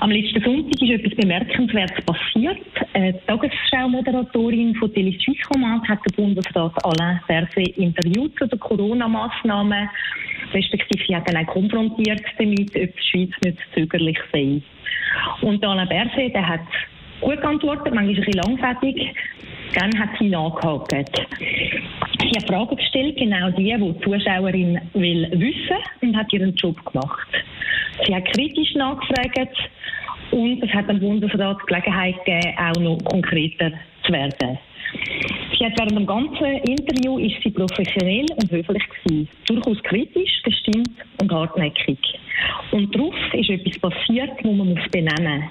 Am letzten Sonntag ist etwas Bemerkenswertes passiert. Die Tagesschau-Moderatorin von Tele Suisse hat den Bundesrat Alain Berset interviewt zu den Corona-Massnahmen, respektive sie hat dann auch konfrontiert damit, ob die Schweiz nicht zögerlich sei. Und Alain Berset, der hat gut geantwortet, manchmal ein bisschen langfettig. Dann hat sie nachgehakt. Sie hat Fragen gestellt, genau die, die die Zuschauerin will wissen und hat ihren Job gemacht. Sie hat kritisch nachgefragt und es hat dem Bundesrat Gelegenheit gegeben, auch noch konkreter zu werden. Sie hat während dem ganzen Interview ist sie professionell und höflich gewesen. Durchaus kritisch, gestimmt und hartnäckig. Und darauf ist etwas passiert, wo man muss benennen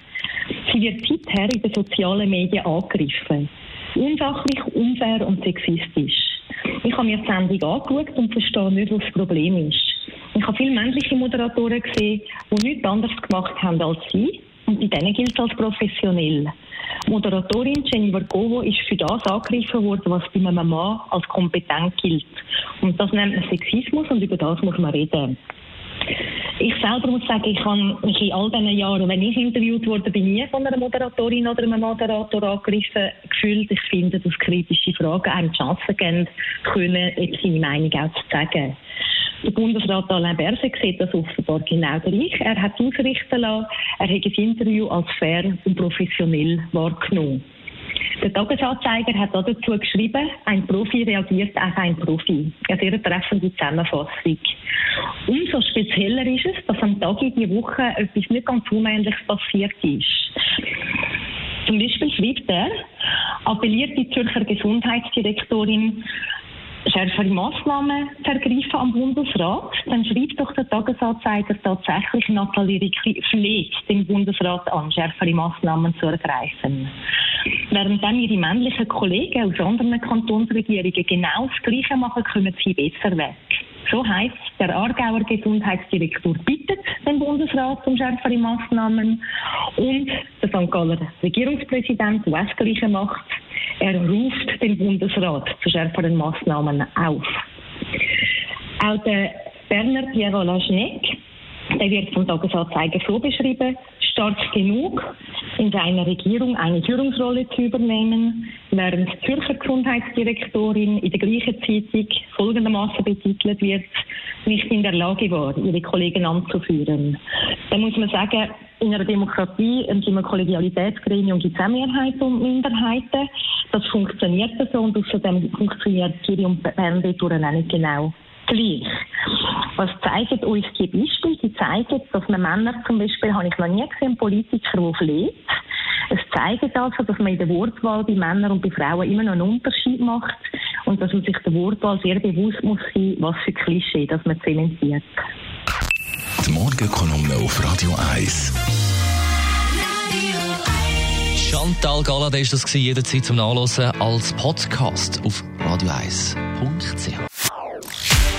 Sie wird seither in den sozialen Medien angegriffen. Unsachlich, unfair und sexistisch. Ich habe mir die Sendung angeschaut und verstehe nicht, was das Problem ist. Ich habe viele männliche Moderatoren gesehen, die nichts anderes gemacht haben als sie. Und bei denen gilt es als professionell. Moderatorin Jenny Vargovo ist für das angegriffen worden, was bei einem Mann als kompetent gilt. Und das nennt man Sexismus und über das muss man reden. Ich selber muss sagen, ich habe mich in all diesen Jahren, wenn ich interviewt wurde, bin nie von einer Moderatorin oder einem Moderator angegriffen gefühlt. Ich finde, dass kritische Fragen einem die Chance geben, können, jetzt seine Meinung auch zu sagen. Der Bundesrat Alain Berset sieht das offenbar genau gleich. Er hat ausrichten lassen, er hat das Interview als fair und professionell wahrgenommen. Der Tagesanzeiger hat dazu geschrieben, ein Profi reagiert auf ein Profi. Eine sehr treffende Zusammenfassung. Umso spezieller ist es, dass am Tag in dieser Woche etwas nicht ganz Unähnliches passiert ist. Zum Beispiel schreibt er, appelliert die Zürcher Gesundheitsdirektorin schärfere Massnahmen zu ergreifen am Bundesrat, dann schreibt doch der Tagesanzeiger tatsächlich Nathalie Rickli fleht den Bundesrat an, schärfere Massnahmen zu ergreifen. Während dann ihre männlichen Kollegen aus anderen Kantonsregierungen genau das Gleiche machen, kommen sie besser weg. So heißt der Aargauer Gesundheitsdirektor bittet den Bundesrat um schärfere Massnahmen und der St. Galler Regierungspräsident, der das Gleiche macht, er ruft den Bundesrat zu schärferen Maßnahmen auf. Auch der Berner Pierre Laschneck, der wird vom Tagesanzeiger so beschrieben, stark genug, in seiner Regierung eine Führungsrolle zu übernehmen, während die Zürcher Gesundheitsdirektorin in der gleichen Zeitung folgendermaßen betitelt wird, nicht in der Lage war, ihre Kollegen anzuführen. Da muss man sagen, in einer Demokratie und in einem Kollegialitätsgremium gibt es auch Mehrheiten und Minderheiten. Das funktioniert so und außerdem funktioniert Kiri und Berndetur auch nicht genau gleich. Was zeigen uns die Beispiele? Die zeigen, dass man Männer zum Beispiel, habe ich noch nie gesehen, Politiker, die fleht. Es zeigt also, dass man in der Wortwahl bei Männern und bei Frauen immer noch einen Unterschied macht und dass man sich der Wortwahl sehr bewusst muss sein, was für Klischee das man zementiert. Die Morgenkolumne auf Radio 1. Chantal Galladay ist das jederzeit zum Nachlesen als Podcast auf radio1.ch.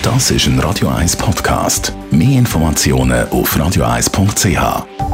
Das ist ein Radio 1 Podcast. Mehr Informationen auf radio1.ch.